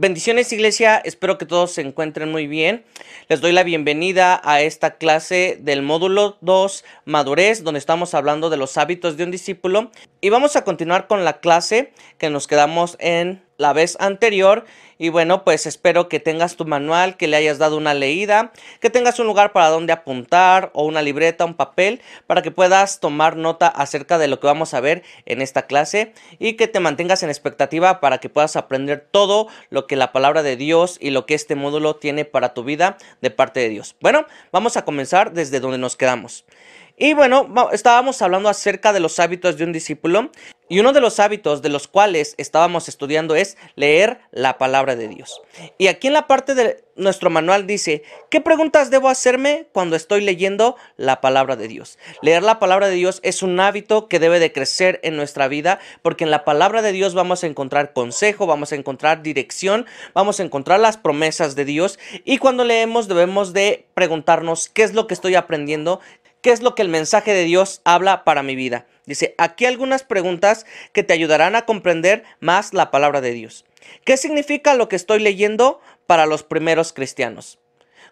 Bendiciones Iglesia, espero que todos se encuentren muy bien. Les doy la bienvenida a esta clase del módulo 2, Madurez, donde estamos hablando de los hábitos de un discípulo. Y vamos a continuar con la clase que nos quedamos en la vez anterior. Y bueno, pues espero que tengas tu manual, que le hayas dado una leída, que tengas un lugar para donde apuntar o una libreta, un papel, para que puedas tomar nota acerca de lo que vamos a ver en esta clase y que te mantengas en expectativa para que puedas aprender todo lo que la palabra de Dios y lo que este módulo tiene para tu vida de parte de Dios. Bueno, vamos a comenzar desde donde nos quedamos. Y bueno, estábamos hablando acerca de los hábitos de un discípulo y uno de los hábitos de los cuales estábamos estudiando es leer la palabra de Dios. Y aquí en la parte de nuestro manual dice, ¿qué preguntas debo hacerme cuando estoy leyendo la palabra de Dios? Leer la palabra de Dios es un hábito que debe de crecer en nuestra vida porque en la palabra de Dios vamos a encontrar consejo, vamos a encontrar dirección, vamos a encontrar las promesas de Dios y cuando leemos debemos de preguntarnos qué es lo que estoy aprendiendo, ¿Qué es lo que el mensaje de Dios habla para mi vida? Dice, aquí algunas preguntas que te ayudarán a comprender más la palabra de Dios. ¿Qué significa lo que estoy leyendo para los primeros cristianos?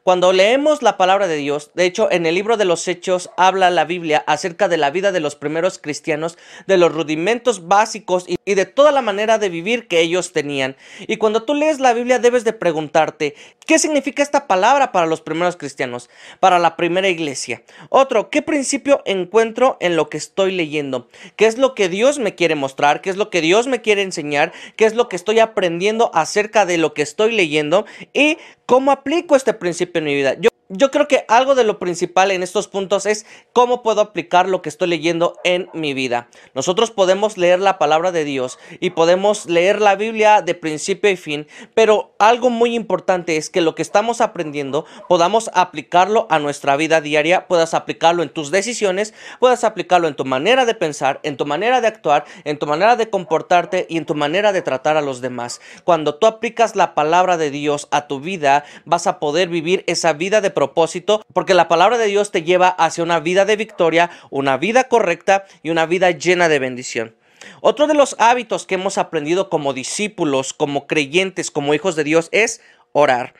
Cuando leemos la palabra de Dios, de hecho en el libro de los Hechos habla la Biblia acerca de la vida de los primeros cristianos, de los rudimentos básicos y, de toda la manera de vivir que ellos tenían. Y cuando tú lees la Biblia debes de preguntarte, ¿qué significa esta palabra para los primeros cristianos, para la primera iglesia? Otro, ¿qué principio encuentro en lo que estoy leyendo? ¿Qué es lo que Dios me quiere mostrar? ¿Qué es lo que Dios me quiere enseñar? ¿Qué es lo que estoy aprendiendo acerca de lo que estoy leyendo? ¿Y cómo aplico este principio? en mi vida. Yo creo que algo de lo principal en estos puntos es cómo puedo aplicar lo que estoy leyendo en mi vida. Nosotros podemos leer la palabra de Dios y podemos leer la Biblia de principio y fin, pero algo muy importante es que lo que estamos aprendiendo podamos aplicarlo a nuestra vida diaria, puedas aplicarlo en tus decisiones, puedas aplicarlo en tu manera de pensar, en tu manera de actuar, en tu manera de comportarte y en tu manera de tratar a los demás. Cuando tú aplicas la palabra de Dios a tu vida, vas a poder vivir esa vida de propósito, porque la palabra de Dios te lleva hacia una vida de victoria, una vida correcta y una vida llena de bendición. Otro de los hábitos que hemos aprendido como discípulos, como creyentes, como hijos de Dios es orar.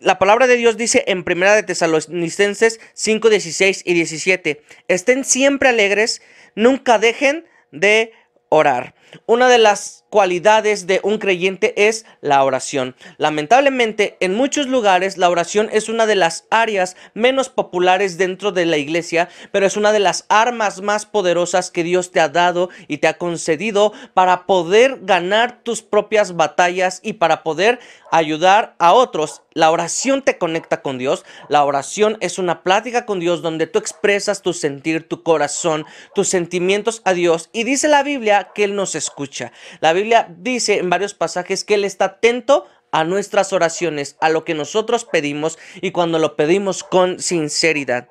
La palabra de Dios dice en Primera de Tesalonicenses 5, 16 y 17, estén siempre alegres, nunca dejen de orar. Una de las cualidades de un creyente es la oración. Lamentablemente, en muchos lugares la oración es una de las áreas menos populares dentro de la iglesia, pero es una de las armas más poderosas que Dios te ha dado y te ha concedido para poder ganar tus propias batallas y para poder ayudar a otros. La oración te conecta con Dios. La oración es una plática con Dios donde tú expresas tu sentir, tu corazón, tus sentimientos a Dios. Y dice la Biblia que Él nos escucha. La Biblia dice en varios pasajes que Él está atento a nuestras oraciones, a lo que nosotros pedimos y cuando lo pedimos con sinceridad.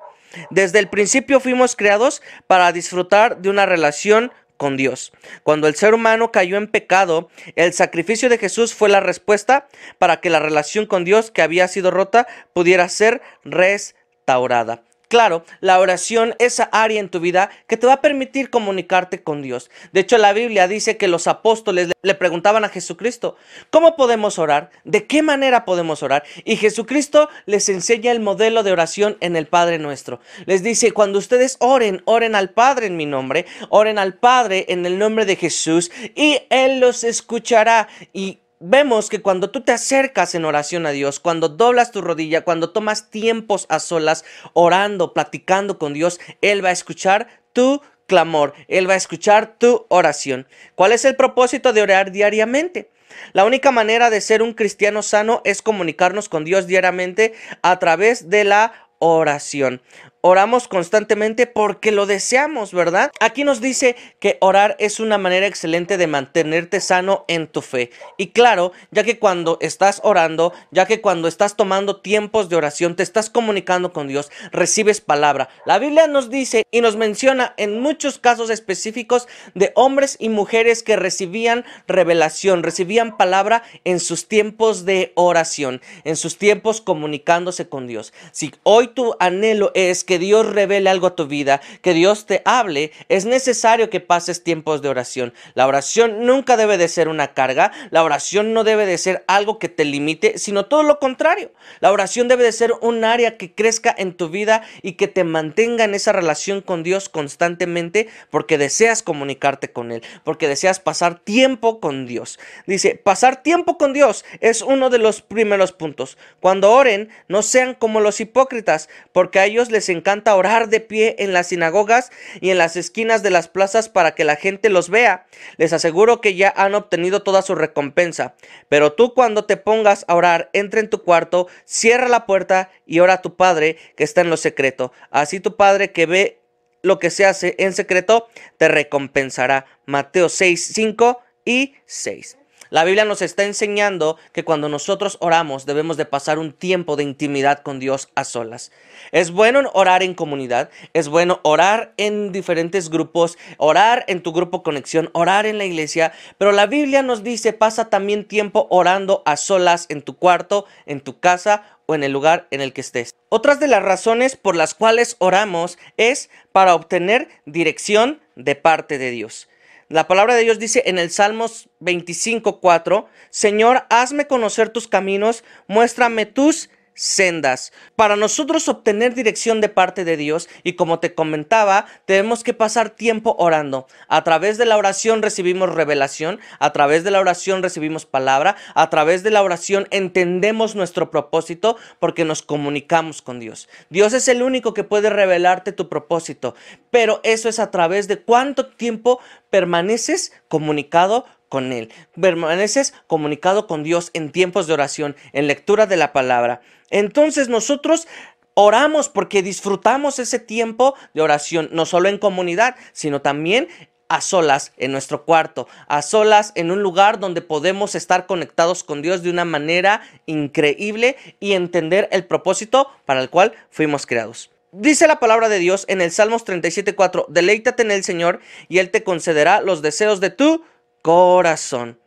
Desde el principio fuimos creados para disfrutar de una relación con Dios. Cuando el ser humano cayó en pecado, el sacrificio de Jesús fue la respuesta para que la relación con Dios que había sido rota pudiera ser restaurada. Claro, la oración, esa área en tu vida que te va a permitir comunicarte con Dios. De hecho, la Biblia dice que los apóstoles le preguntaban a Jesucristo, ¿cómo podemos orar? ¿De qué manera podemos orar? Y Jesucristo les enseña el modelo de oración en el Padre nuestro. Les dice, cuando ustedes oren, oren al Padre en mi nombre, oren al Padre en el nombre de Jesús y Él los escuchará. Y vemos que cuando tú te acercas en oración a Dios, cuando doblas tu rodilla, cuando tomas tiempos a solas orando, platicando con Dios, Él va a escuchar tu clamor, Él va a escuchar tu oración. ¿Cuál es el propósito de orar diariamente? La única manera de ser un cristiano sano es comunicarnos con Dios diariamente a través de la oración. Oramos constantemente porque lo deseamos, ¿verdad? Aquí nos dice que orar es una manera excelente de mantenerte sano en tu fe. Y claro, ya que cuando estás orando, ya que cuando estás tomando tiempos de oración, te estás comunicando con Dios, recibes palabra. La Biblia nos dice y nos menciona en muchos casos específicos de hombres y mujeres que recibían revelación, recibían palabra en sus tiempos de oración, en sus tiempos comunicándose con Dios. Si hoy tu anhelo es que Dios revele algo a tu vida, que Dios te hable, es necesario que pases tiempos de oración. La oración nunca debe de ser una carga, la oración no debe de ser algo que te limite, sino todo lo contrario. La oración debe de ser un área que crezca en tu vida y que te mantenga en esa relación con Dios constantemente porque deseas comunicarte con Él, porque deseas pasar tiempo con Dios. Dice, pasar tiempo con Dios es uno de los primeros puntos. Cuando oren, no sean como los hipócritas, porque a ellos les encanta orar de pie en las sinagogas y en las esquinas de las plazas para que la gente los vea. Les aseguro que ya han obtenido toda su recompensa. Pero tú cuando te pongas a orar, entra en tu cuarto, cierra la puerta y ora a tu Padre que está en lo secreto. Así tu Padre que ve lo que se hace en secreto te recompensará. Mateo 6, 5 y 6. La Biblia nos está enseñando que cuando nosotros oramos debemos de pasar un tiempo de intimidad con Dios a solas. Es bueno orar en comunidad, es bueno orar en diferentes grupos, orar en tu grupo conexión, orar en la iglesia, pero la Biblia nos dice pasa también tiempo orando a solas en tu cuarto, en tu casa o en el lugar en el que estés. Otras de las razones por las cuales oramos es para obtener dirección de parte de Dios. La palabra de Dios dice en el Salmos 25:4, Señor, hazme conocer tus caminos, muéstrame tus sendas. Para nosotros obtener dirección de parte de Dios, y como te comentaba, tenemos que pasar tiempo orando. A través de la oración recibimos revelación, a través de la oración recibimos palabra, a través de la oración entendemos nuestro propósito porque nos comunicamos con Dios. Dios es el único que puede revelarte tu propósito, pero eso es a través de cuánto tiempo permaneces comunicado con Él. Permaneces comunicado con Dios en tiempos de oración, en lectura de la palabra. Entonces nosotros oramos porque disfrutamos ese tiempo de oración, no solo en comunidad, sino también a solas en nuestro cuarto, a solas en un lugar donde podemos estar conectados con Dios de una manera increíble y entender el propósito para el cual fuimos creados. Dice la palabra de Dios en el Salmos 37.4, deleítate en el Señor y Él te concederá los deseos de tu corazón.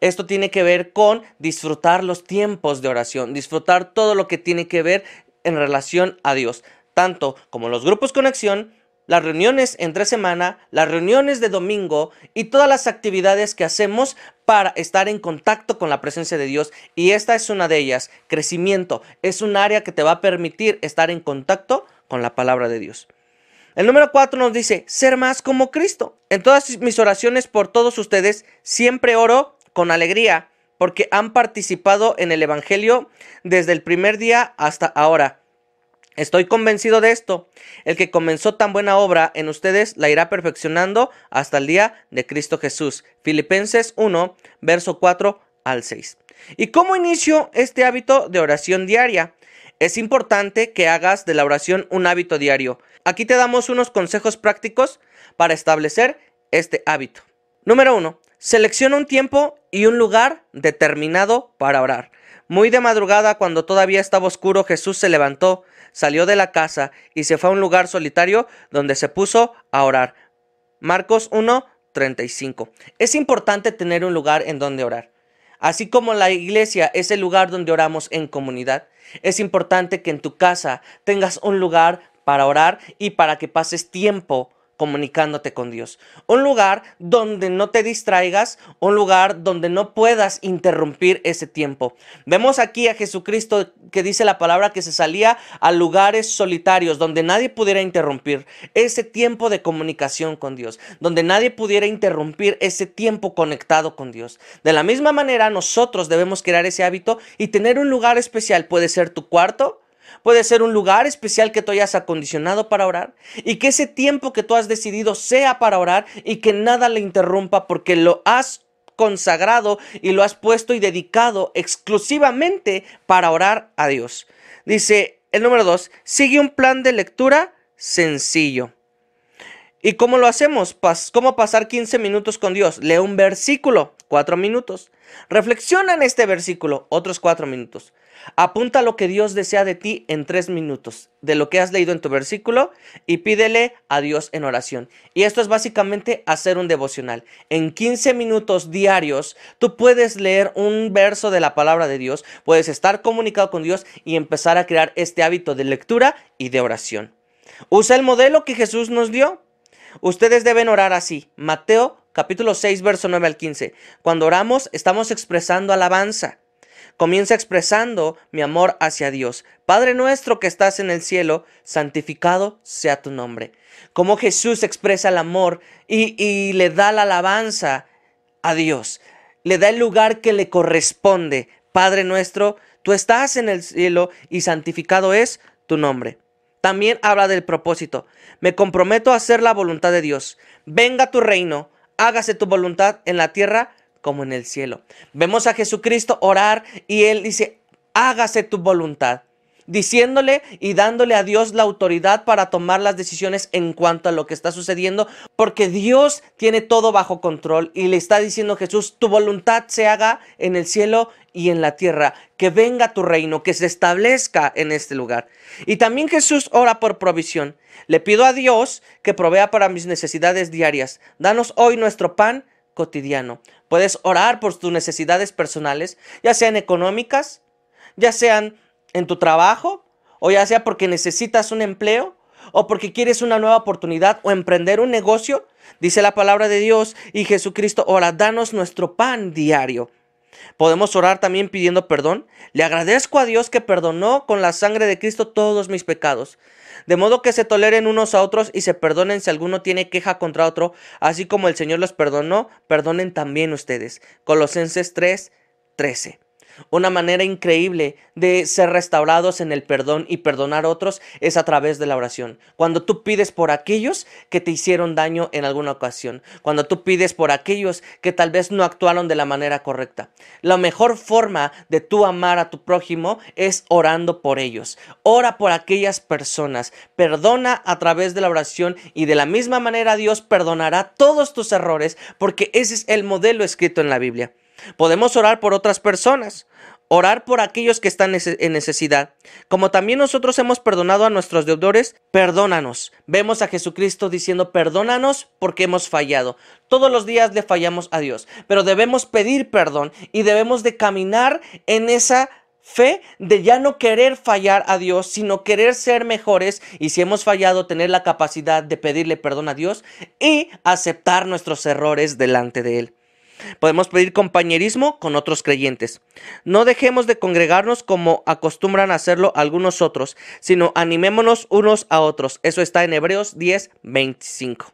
Esto tiene que ver con disfrutar los tiempos de oración, disfrutar todo lo que tiene que ver en relación a Dios, tanto como los grupos conexión, las reuniones entre semana, las reuniones de domingo y todas las actividades que hacemos para estar en contacto con la presencia de Dios. Y esta es una de ellas, crecimiento. Es un área que te va a permitir estar en contacto con la palabra de Dios. El número 4 nos dice, ser más como Cristo. En todas mis oraciones por todos ustedes, siempre oro con alegría, porque han participado en el Evangelio desde el primer día hasta ahora. Estoy convencido de esto. El que comenzó tan buena obra en ustedes la irá perfeccionando hasta el día de Cristo Jesús. Filipenses 1, verso 4 al 6. ¿Y cómo inicio este hábito de oración diaria? Es importante que hagas de la oración un hábito diario. Aquí te damos unos consejos prácticos para establecer este hábito. Número 1. Selecciona un tiempo y un lugar determinado para orar. Muy de madrugada, cuando todavía estaba oscuro, Jesús se levantó, salió de la casa y se fue a un lugar solitario donde se puso a orar. Marcos 1, 35. Es importante tener un lugar en donde orar. Así como la iglesia es el lugar donde oramos en comunidad, es importante que en tu casa tengas un lugar para orar y para que pases tiempo comunicándote con Dios. Un lugar donde no te distraigas, un lugar donde no puedas interrumpir ese tiempo. Vemos aquí a Jesucristo que dice la palabra que se salía a lugares solitarios donde nadie pudiera interrumpir ese tiempo de comunicación con Dios, donde nadie pudiera interrumpir ese tiempo conectado con Dios. De la misma manera, nosotros debemos crear ese hábito y tener un lugar especial. Puede ser tu cuarto, Puede ser un lugar especial que tú hayas acondicionado para orar y que ese tiempo que tú has decidido sea para orar y que nada le interrumpa porque lo has consagrado y lo has puesto y dedicado exclusivamente para orar a Dios. Dice el número dos, sigue un plan de lectura sencillo. ¿Y cómo lo hacemos? ¿Cómo pasar 15 minutos con Dios? Lee un versículo, 4 minutos. Reflexiona en este versículo, otros 4 minutos. Apunta lo que Dios desea de ti en tres minutos, de lo que has leído en tu versículo, y pídele a Dios en oración. Y esto es básicamente hacer un devocional. En 15 minutos diarios, tú puedes leer un verso de la palabra de Dios, puedes estar comunicado con Dios y empezar a crear este hábito de lectura y de oración. Usa el modelo que Jesús nos dio. Ustedes deben orar así. Mateo capítulo 6, verso 9 al 15. Cuando oramos, estamos expresando alabanza. Comienza expresando mi amor hacia Dios. Padre nuestro que estás en el cielo, santificado sea tu nombre. Como Jesús expresa el amor y, y le da la alabanza a Dios. Le da el lugar que le corresponde. Padre nuestro, tú estás en el cielo y santificado es tu nombre. También habla del propósito. Me comprometo a hacer la voluntad de Dios. Venga tu reino, hágase tu voluntad en la tierra como en el cielo. Vemos a Jesucristo orar y él dice, hágase tu voluntad diciéndole y dándole a Dios la autoridad para tomar las decisiones en cuanto a lo que está sucediendo, porque Dios tiene todo bajo control y le está diciendo Jesús, tu voluntad se haga en el cielo y en la tierra, que venga tu reino, que se establezca en este lugar. Y también Jesús ora por provisión. Le pido a Dios que provea para mis necesidades diarias. Danos hoy nuestro pan cotidiano. Puedes orar por tus necesidades personales, ya sean económicas, ya sean en tu trabajo, o ya sea porque necesitas un empleo, o porque quieres una nueva oportunidad o emprender un negocio, dice la palabra de Dios y Jesucristo, ora, danos nuestro pan diario. Podemos orar también pidiendo perdón. Le agradezco a Dios que perdonó con la sangre de Cristo todos mis pecados. De modo que se toleren unos a otros y se perdonen si alguno tiene queja contra otro, así como el Señor los perdonó, perdonen también ustedes. Colosenses 3, 13. Una manera increíble de ser restaurados en el perdón y perdonar a otros es a través de la oración. Cuando tú pides por aquellos que te hicieron daño en alguna ocasión. Cuando tú pides por aquellos que tal vez no actuaron de la manera correcta. La mejor forma de tú amar a tu prójimo es orando por ellos. Ora por aquellas personas. Perdona a través de la oración y de la misma manera Dios perdonará todos tus errores porque ese es el modelo escrito en la Biblia. Podemos orar por otras personas, orar por aquellos que están en necesidad. Como también nosotros hemos perdonado a nuestros deudores, perdónanos. Vemos a Jesucristo diciendo, perdónanos porque hemos fallado. Todos los días le fallamos a Dios, pero debemos pedir perdón y debemos de caminar en esa fe de ya no querer fallar a Dios, sino querer ser mejores y si hemos fallado, tener la capacidad de pedirle perdón a Dios y aceptar nuestros errores delante de Él. Podemos pedir compañerismo con otros creyentes. No dejemos de congregarnos como acostumbran hacerlo algunos otros, sino animémonos unos a otros. Eso está en Hebreos 10, 25.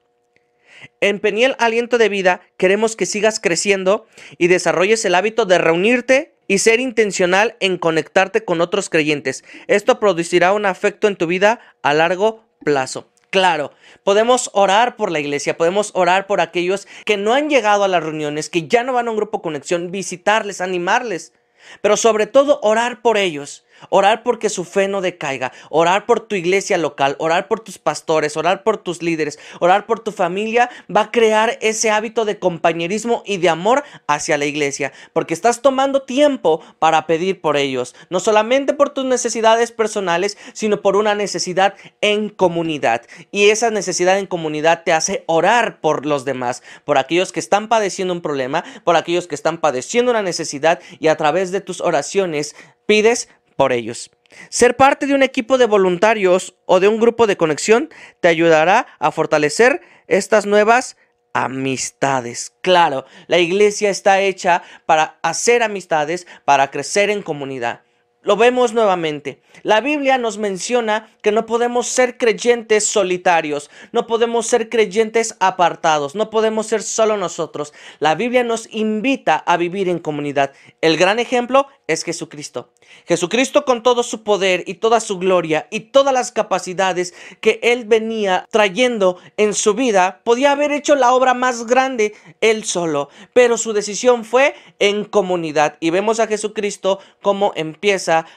En Peniel Aliento de Vida queremos que sigas creciendo y desarrolles el hábito de reunirte y ser intencional en conectarte con otros creyentes. Esto producirá un afecto en tu vida a largo plazo. Claro, podemos orar por la iglesia, podemos orar por aquellos que no han llegado a las reuniones, que ya no van a un grupo conexión, visitarles, animarles, pero sobre todo orar por ellos Orar porque su fe no decaiga, orar por tu iglesia local, orar por tus pastores, orar por tus líderes, orar por tu familia, va a crear ese hábito de compañerismo y de amor hacia la iglesia, porque estás tomando tiempo para pedir por ellos, no solamente por tus necesidades personales, sino por una necesidad en comunidad. Y esa necesidad en comunidad te hace orar por los demás, por aquellos que están padeciendo un problema, por aquellos que están padeciendo una necesidad y a través de tus oraciones pides por ellos. Ser parte de un equipo de voluntarios o de un grupo de conexión te ayudará a fortalecer estas nuevas amistades. Claro, la iglesia está hecha para hacer amistades, para crecer en comunidad. Lo vemos nuevamente. La Biblia nos menciona que no podemos ser creyentes solitarios, no podemos ser creyentes apartados, no podemos ser solo nosotros. La Biblia nos invita a vivir en comunidad. El gran ejemplo es Jesucristo. Jesucristo con todo su poder y toda su gloria y todas las capacidades que él venía trayendo en su vida, podía haber hecho la obra más grande él solo, pero su decisión fue en comunidad. Y vemos a Jesucristo como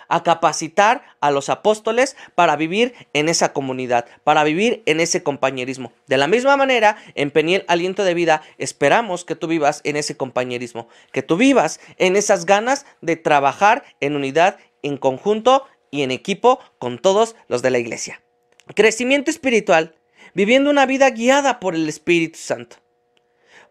a capacitar a los apóstoles para vivir en esa comunidad, para vivir en ese compañerismo. De la misma manera, en Peniel Aliento de Vida, esperamos que tú vivas en ese compañerismo, que tú vivas en esas ganas de trabajar en unidad, en conjunto y en equipo con todos los de la iglesia. Crecimiento espiritual, viviendo una vida guiada por el Espíritu Santo.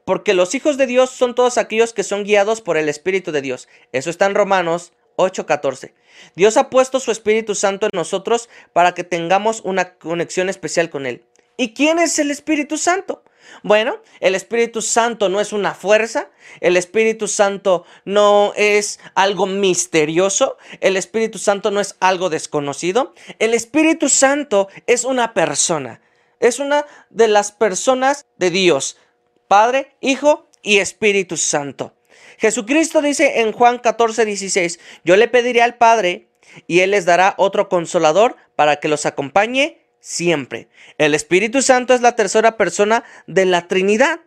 Porque los hijos de Dios son todos aquellos que son guiados por el Espíritu de Dios. Eso está en Romanos 8:14. Dios ha puesto su Espíritu Santo en nosotros para que tengamos una conexión especial con Él. ¿Y quién es el Espíritu Santo? Bueno, el Espíritu Santo no es una fuerza, el Espíritu Santo no es algo misterioso, el Espíritu Santo no es algo desconocido, el Espíritu Santo es una persona, es una de las personas de Dios, Padre, Hijo y Espíritu Santo. Jesucristo dice en Juan 14, 16, yo le pediré al Padre y Él les dará otro consolador para que los acompañe siempre. El Espíritu Santo es la tercera persona de la Trinidad.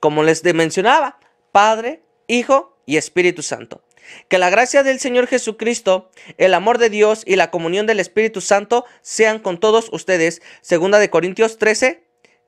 Como les mencionaba, Padre, Hijo y Espíritu Santo. Que la gracia del Señor Jesucristo, el amor de Dios y la comunión del Espíritu Santo sean con todos ustedes. Segunda de Corintios 13,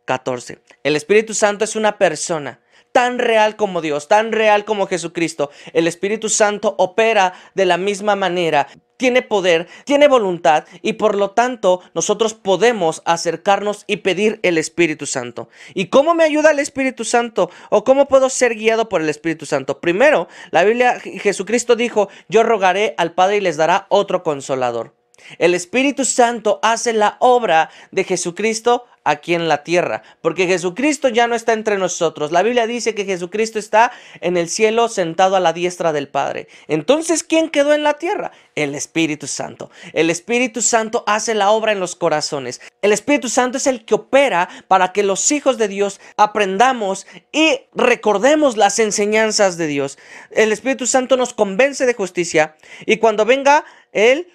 14. El Espíritu Santo es una persona tan real como Dios, tan real como Jesucristo. El Espíritu Santo opera de la misma manera tiene poder, tiene voluntad y por lo tanto nosotros podemos acercarnos y pedir el Espíritu Santo. ¿Y cómo me ayuda el Espíritu Santo? ¿O cómo puedo ser guiado por el Espíritu Santo? Primero, la Biblia, Jesucristo dijo, yo rogaré al Padre y les dará otro consolador. El Espíritu Santo hace la obra de Jesucristo aquí en la tierra, porque Jesucristo ya no está entre nosotros. La Biblia dice que Jesucristo está en el cielo sentado a la diestra del Padre. Entonces, ¿quién quedó en la tierra? El Espíritu Santo. El Espíritu Santo hace la obra en los corazones. El Espíritu Santo es el que opera para que los hijos de Dios aprendamos y recordemos las enseñanzas de Dios. El Espíritu Santo nos convence de justicia y cuando venga Él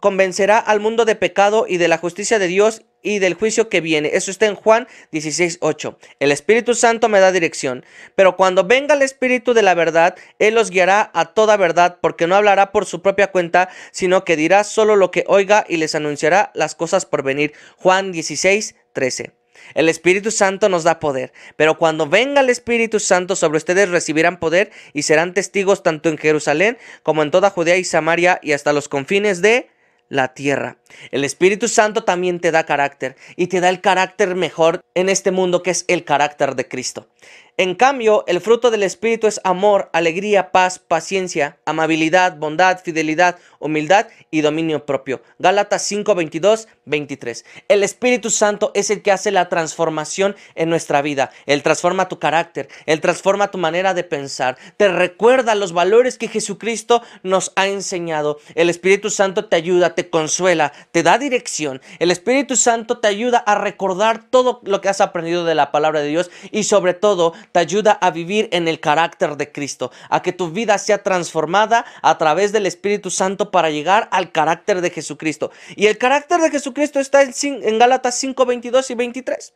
convencerá al mundo de pecado y de la justicia de Dios y del juicio que viene. Eso está en Juan 16:8. El Espíritu Santo me da dirección, pero cuando venga el Espíritu de la verdad, Él los guiará a toda verdad, porque no hablará por su propia cuenta, sino que dirá solo lo que oiga y les anunciará las cosas por venir. Juan 16:13. El Espíritu Santo nos da poder, pero cuando venga el Espíritu Santo sobre ustedes recibirán poder y serán testigos tanto en Jerusalén como en toda Judea y Samaria y hasta los confines de la tierra. El Espíritu Santo también te da carácter y te da el carácter mejor en este mundo que es el carácter de Cristo. En cambio, el fruto del Espíritu es amor, alegría, paz, paciencia, amabilidad, bondad, fidelidad, humildad y dominio propio. Gálatas 5, 22, 23. El Espíritu Santo es el que hace la transformación en nuestra vida. Él transforma tu carácter, Él transforma tu manera de pensar, te recuerda los valores que Jesucristo nos ha enseñado. El Espíritu Santo te ayuda, te consuela, te da dirección. El Espíritu Santo te ayuda a recordar todo lo que has aprendido de la palabra de Dios y sobre todo te ayuda a vivir en el carácter de Cristo, a que tu vida sea transformada a través del Espíritu Santo para llegar al carácter de Jesucristo. Y el carácter de Jesucristo está en, en Gálatas 5, 22 y 23.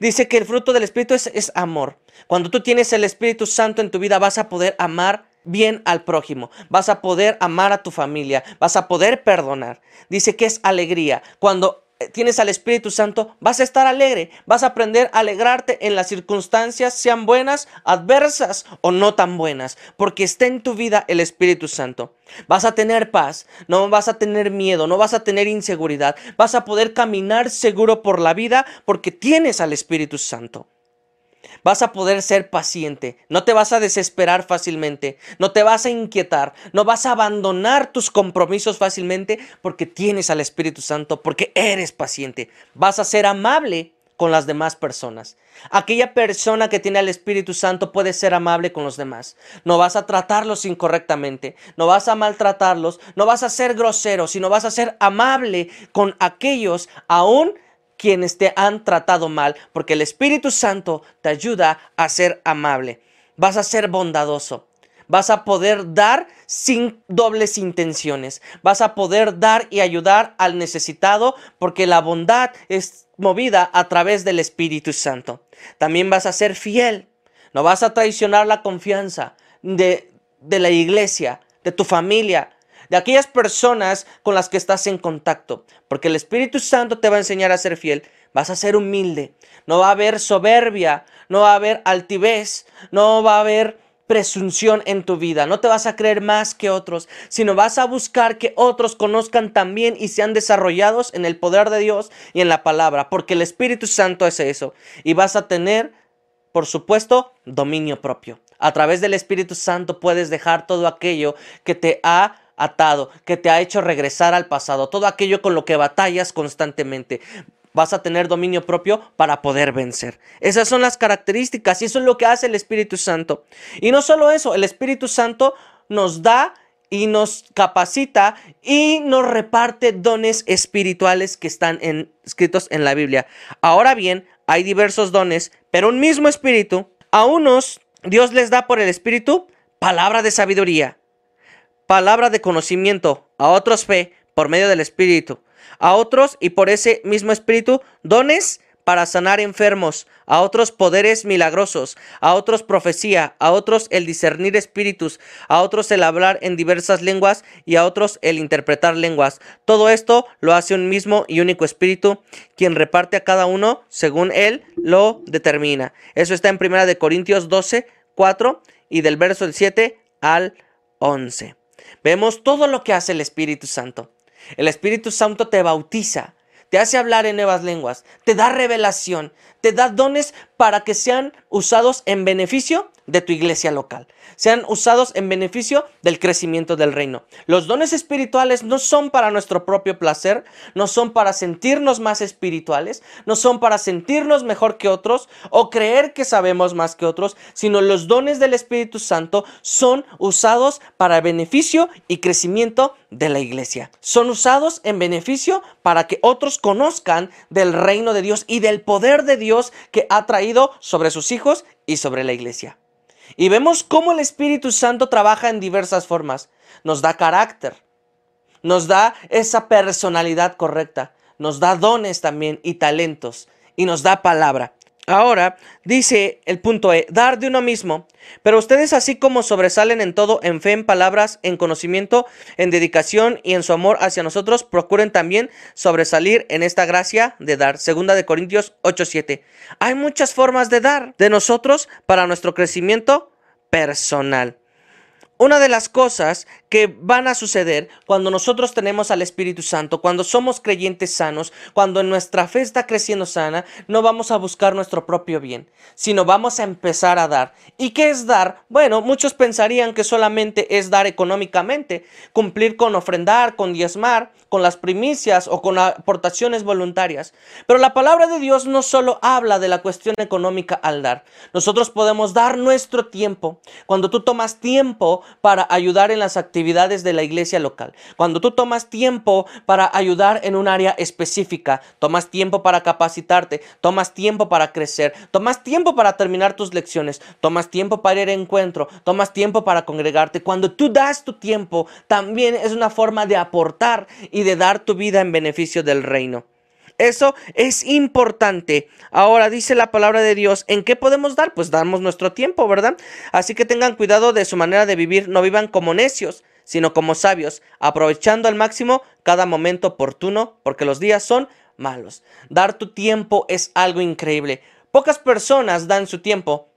Dice que el fruto del Espíritu es, es amor. Cuando tú tienes el Espíritu Santo en tu vida vas a poder amar bien al prójimo, vas a poder amar a tu familia, vas a poder perdonar. Dice que es alegría. Cuando tienes al Espíritu Santo, vas a estar alegre, vas a aprender a alegrarte en las circunstancias, sean buenas, adversas o no tan buenas, porque está en tu vida el Espíritu Santo. Vas a tener paz, no vas a tener miedo, no vas a tener inseguridad, vas a poder caminar seguro por la vida porque tienes al Espíritu Santo. Vas a poder ser paciente, no te vas a desesperar fácilmente, no te vas a inquietar, no vas a abandonar tus compromisos fácilmente porque tienes al Espíritu Santo, porque eres paciente. Vas a ser amable con las demás personas. Aquella persona que tiene al Espíritu Santo puede ser amable con los demás. No vas a tratarlos incorrectamente, no vas a maltratarlos, no vas a ser grosero, sino vas a ser amable con aquellos aún quienes te han tratado mal, porque el Espíritu Santo te ayuda a ser amable. Vas a ser bondadoso. Vas a poder dar sin dobles intenciones. Vas a poder dar y ayudar al necesitado porque la bondad es movida a través del Espíritu Santo. También vas a ser fiel. No vas a traicionar la confianza de, de la iglesia, de tu familia, de aquellas personas con las que estás en contacto, porque el Espíritu Santo te va a enseñar a ser fiel, vas a ser humilde, no va a haber soberbia, no va a haber altivez, no va a haber presunción en tu vida, no te vas a creer más que otros, sino vas a buscar que otros conozcan también y sean desarrollados en el poder de Dios y en la palabra, porque el Espíritu Santo es eso, y vas a tener, por supuesto, dominio propio. A través del Espíritu Santo puedes dejar todo aquello que te ha atado, que te ha hecho regresar al pasado, todo aquello con lo que batallas constantemente. Vas a tener dominio propio para poder vencer. Esas son las características y eso es lo que hace el Espíritu Santo. Y no solo eso, el Espíritu Santo nos da y nos capacita y nos reparte dones espirituales que están escritos en la Biblia. Ahora bien, hay diversos dones, pero un mismo espíritu. A unos Dios les da por el espíritu palabra de sabiduría, palabra de conocimiento, a otros fe por medio del espíritu, a otros y por ese mismo espíritu dones para sanar enfermos, a otros poderes milagrosos, a otros profecía, a otros el discernir espíritus, a otros el hablar en diversas lenguas y a otros el interpretar lenguas. Todo esto lo hace un mismo y único espíritu, quien reparte a cada uno según él lo determina. Eso está en 1 de Corintios 12, 4 y del verso del 7 al 11. Vemos todo lo que hace el Espíritu Santo. El Espíritu Santo te bautiza, te hace hablar en nuevas lenguas, te da revelación, te da dones para que sean usados en beneficio de tu iglesia local, sean usados en beneficio del crecimiento del reino. Los dones espirituales no son para nuestro propio placer, no son para sentirnos más espirituales, no son para sentirnos mejor que otros o creer que sabemos más que otros, sino los dones del Espíritu Santo son usados para beneficio y crecimiento de la iglesia. Son usados en beneficio para que otros conozcan del reino de Dios y del poder de Dios que ha traído sobre sus hijos y sobre la iglesia. Y vemos cómo el Espíritu Santo trabaja en diversas formas. Nos da carácter, nos da esa personalidad correcta, nos da dones también y talentos, y nos da palabra. Ahora dice el punto E, dar de uno mismo. Pero ustedes así como sobresalen en todo, en fe, en palabras, en conocimiento, en dedicación y en su amor hacia nosotros, procuren también sobresalir en esta gracia de dar. Segunda de Corintios 8:7. Hay muchas formas de dar de nosotros para nuestro crecimiento personal. Una de las cosas que van a suceder cuando nosotros tenemos al Espíritu Santo, cuando somos creyentes sanos, cuando nuestra fe está creciendo sana, no vamos a buscar nuestro propio bien, sino vamos a empezar a dar. ¿Y qué es dar? Bueno, muchos pensarían que solamente es dar económicamente, cumplir con ofrendar, con diezmar, con las primicias o con aportaciones voluntarias. Pero la palabra de Dios no solo habla de la cuestión económica al dar. Nosotros podemos dar nuestro tiempo. Cuando tú tomas tiempo para ayudar en las actividades de la iglesia local, cuando tú tomas tiempo para ayudar en un área específica, tomas tiempo para capacitarte, tomas tiempo para crecer, tomas tiempo para terminar tus lecciones, tomas tiempo para ir a encuentro, tomas tiempo para congregarte. Cuando tú das tu tiempo, también es una forma de aportar y de dar tu vida en beneficio del reino. Eso es importante. Ahora dice la palabra de Dios, ¿en qué podemos dar? Pues damos nuestro tiempo, ¿verdad? Así que tengan cuidado de su manera de vivir, no vivan como necios, sino como sabios, aprovechando al máximo cada momento oportuno, porque los días son malos. Dar tu tiempo es algo increíble. Pocas personas dan su tiempo,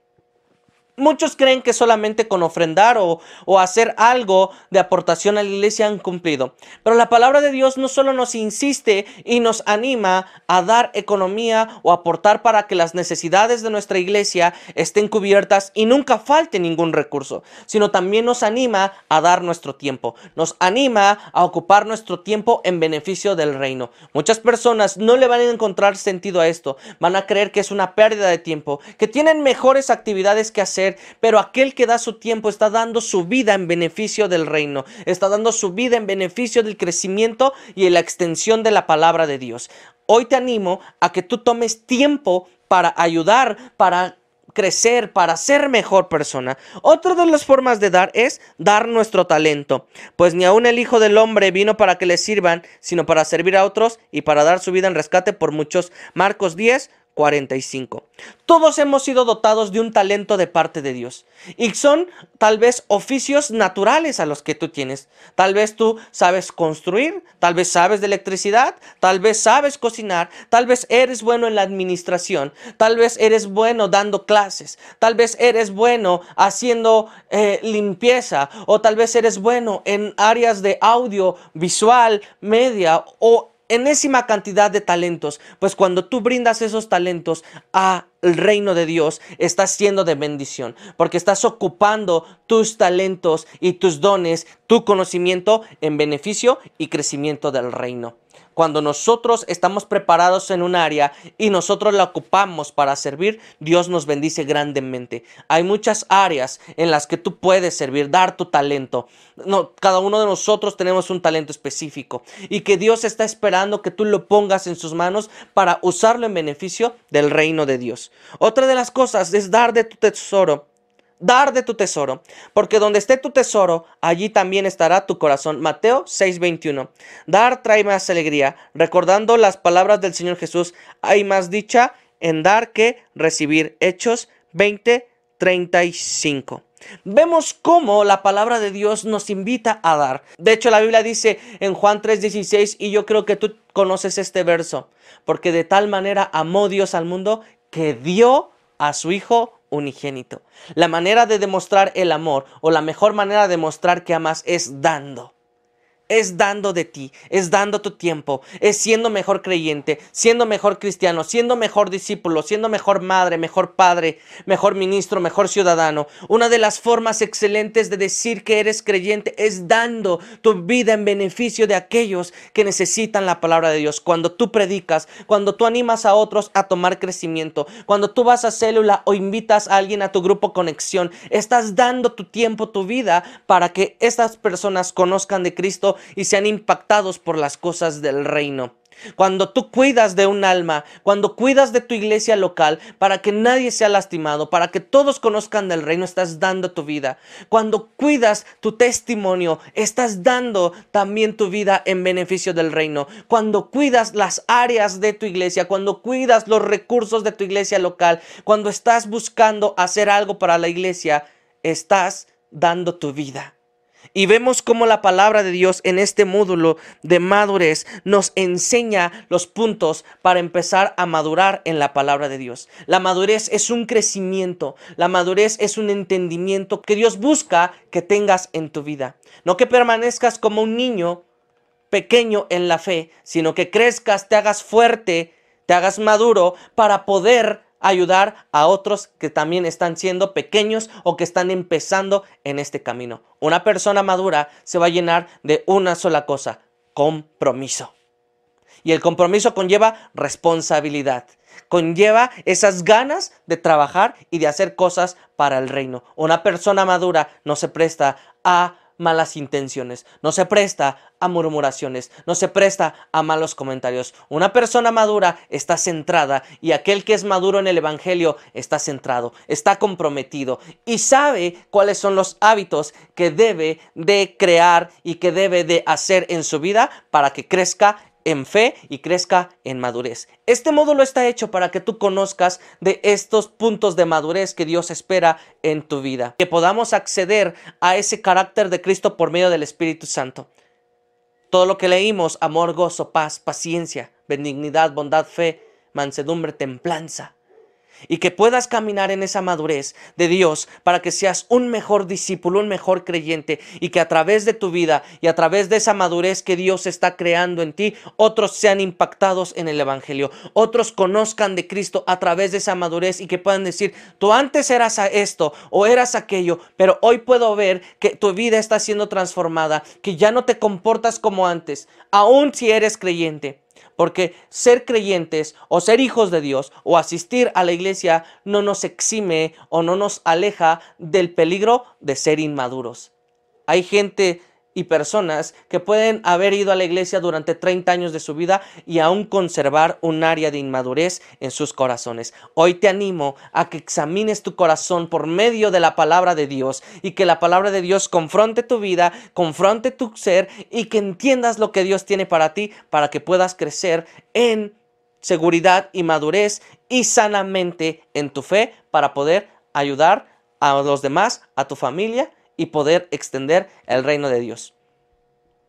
Muchos creen que solamente con ofrendar o, hacer algo de aportación a la iglesia han cumplido. Pero la palabra de Dios no solo nos insiste y nos anima a dar economía o aportar para que las necesidades de nuestra iglesia estén cubiertas y nunca falte ningún recurso, sino también nos anima a dar nuestro tiempo. Nos anima a ocupar nuestro tiempo en beneficio del reino. Muchas personas no le van a encontrar sentido a esto. Van a creer que es una pérdida de tiempo, que tienen mejores actividades que hacer pero aquel que da su tiempo está dando su vida en beneficio del reino, está dando su vida en beneficio del crecimiento y en la extensión de la palabra de Dios. Hoy te animo a que tú tomes tiempo para ayudar, para crecer, para ser mejor persona. Otra de las formas de dar es dar nuestro talento, pues ni aun el Hijo del Hombre vino para que le sirvan, sino para servir a otros y para dar su vida en rescate por muchos. Marcos 10, 45. Todos hemos sido dotados de un talento de parte de Dios. Y son tal vez oficios naturales a los que tú tienes. Tal vez tú sabes construir, tal vez sabes de electricidad, tal vez sabes cocinar, tal vez eres bueno en la administración, tal vez eres bueno dando clases, tal vez eres bueno haciendo eh, limpieza o tal vez eres bueno en áreas de audio, visual, media o enésima cantidad de talentos, pues cuando tú brindas esos talentos al reino de Dios, estás siendo de bendición, porque estás ocupando tus talentos y tus dones, tu conocimiento en beneficio y crecimiento del reino. Cuando nosotros estamos preparados en un área y nosotros la ocupamos para servir, Dios nos bendice grandemente. Hay muchas áreas en las que tú puedes servir, dar tu talento. No, cada uno de nosotros tenemos un talento específico y que Dios está esperando que tú lo pongas en sus manos para usarlo en beneficio del reino de Dios. Otra de las cosas es dar de tu tesoro dar de tu tesoro, porque donde esté tu tesoro, allí también estará tu corazón. Mateo 6:21. Dar trae más alegría, recordando las palabras del Señor Jesús, hay más dicha en dar que recibir. Hechos 20:35. Vemos cómo la palabra de Dios nos invita a dar. De hecho, la Biblia dice en Juan 3:16, y yo creo que tú conoces este verso, porque de tal manera amó Dios al mundo que dio a su Hijo unigénito. La manera de demostrar el amor o la mejor manera de demostrar que amas es dando es dando de ti, es dando tu tiempo, es siendo mejor creyente, siendo mejor cristiano, siendo mejor discípulo, siendo mejor madre, mejor padre, mejor ministro, mejor ciudadano. Una de las formas excelentes de decir que eres creyente es dando tu vida en beneficio de aquellos que necesitan la palabra de Dios. Cuando tú predicas, cuando tú animas a otros a tomar crecimiento, cuando tú vas a célula o invitas a alguien a tu grupo conexión, estás dando tu tiempo, tu vida para que estas personas conozcan de Cristo y sean impactados por las cosas del reino. Cuando tú cuidas de un alma, cuando cuidas de tu iglesia local para que nadie sea lastimado, para que todos conozcan del reino, estás dando tu vida. Cuando cuidas tu testimonio, estás dando también tu vida en beneficio del reino. Cuando cuidas las áreas de tu iglesia, cuando cuidas los recursos de tu iglesia local, cuando estás buscando hacer algo para la iglesia, estás dando tu vida. Y vemos cómo la palabra de Dios en este módulo de madurez nos enseña los puntos para empezar a madurar en la palabra de Dios. La madurez es un crecimiento, la madurez es un entendimiento que Dios busca que tengas en tu vida. No que permanezcas como un niño pequeño en la fe, sino que crezcas, te hagas fuerte, te hagas maduro para poder ayudar a otros que también están siendo pequeños o que están empezando en este camino. Una persona madura se va a llenar de una sola cosa, compromiso. Y el compromiso conlleva responsabilidad, conlleva esas ganas de trabajar y de hacer cosas para el reino. Una persona madura no se presta a malas intenciones, no se presta a murmuraciones, no se presta a malos comentarios. Una persona madura está centrada y aquel que es maduro en el Evangelio está centrado, está comprometido y sabe cuáles son los hábitos que debe de crear y que debe de hacer en su vida para que crezca en fe y crezca en madurez. Este módulo está hecho para que tú conozcas de estos puntos de madurez que Dios espera en tu vida, que podamos acceder a ese carácter de Cristo por medio del Espíritu Santo. Todo lo que leímos, amor, gozo, paz, paciencia, benignidad, bondad, fe, mansedumbre, templanza y que puedas caminar en esa madurez de Dios para que seas un mejor discípulo, un mejor creyente y que a través de tu vida y a través de esa madurez que Dios está creando en ti, otros sean impactados en el Evangelio, otros conozcan de Cristo a través de esa madurez y que puedan decir, tú antes eras esto o eras aquello, pero hoy puedo ver que tu vida está siendo transformada, que ya no te comportas como antes, aun si eres creyente. Porque ser creyentes o ser hijos de Dios o asistir a la iglesia no nos exime o no nos aleja del peligro de ser inmaduros. Hay gente y personas que pueden haber ido a la iglesia durante 30 años de su vida y aún conservar un área de inmadurez en sus corazones. Hoy te animo a que examines tu corazón por medio de la palabra de Dios y que la palabra de Dios confronte tu vida, confronte tu ser y que entiendas lo que Dios tiene para ti para que puedas crecer en seguridad y madurez y sanamente en tu fe para poder ayudar a los demás, a tu familia y poder extender el reino de Dios.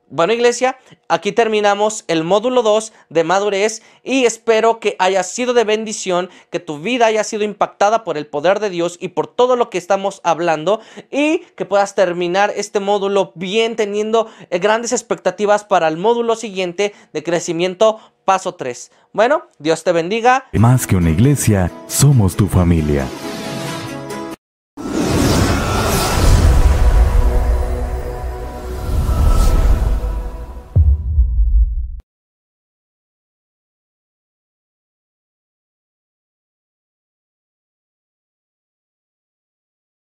Bueno, iglesia, aquí terminamos el módulo 2 de madurez y espero que haya sido de bendición, que tu vida haya sido impactada por el poder de Dios y por todo lo que estamos hablando y que puedas terminar este módulo bien teniendo eh, grandes expectativas para el módulo siguiente de crecimiento paso 3. Bueno, Dios te bendiga. Más que una iglesia, somos tu familia.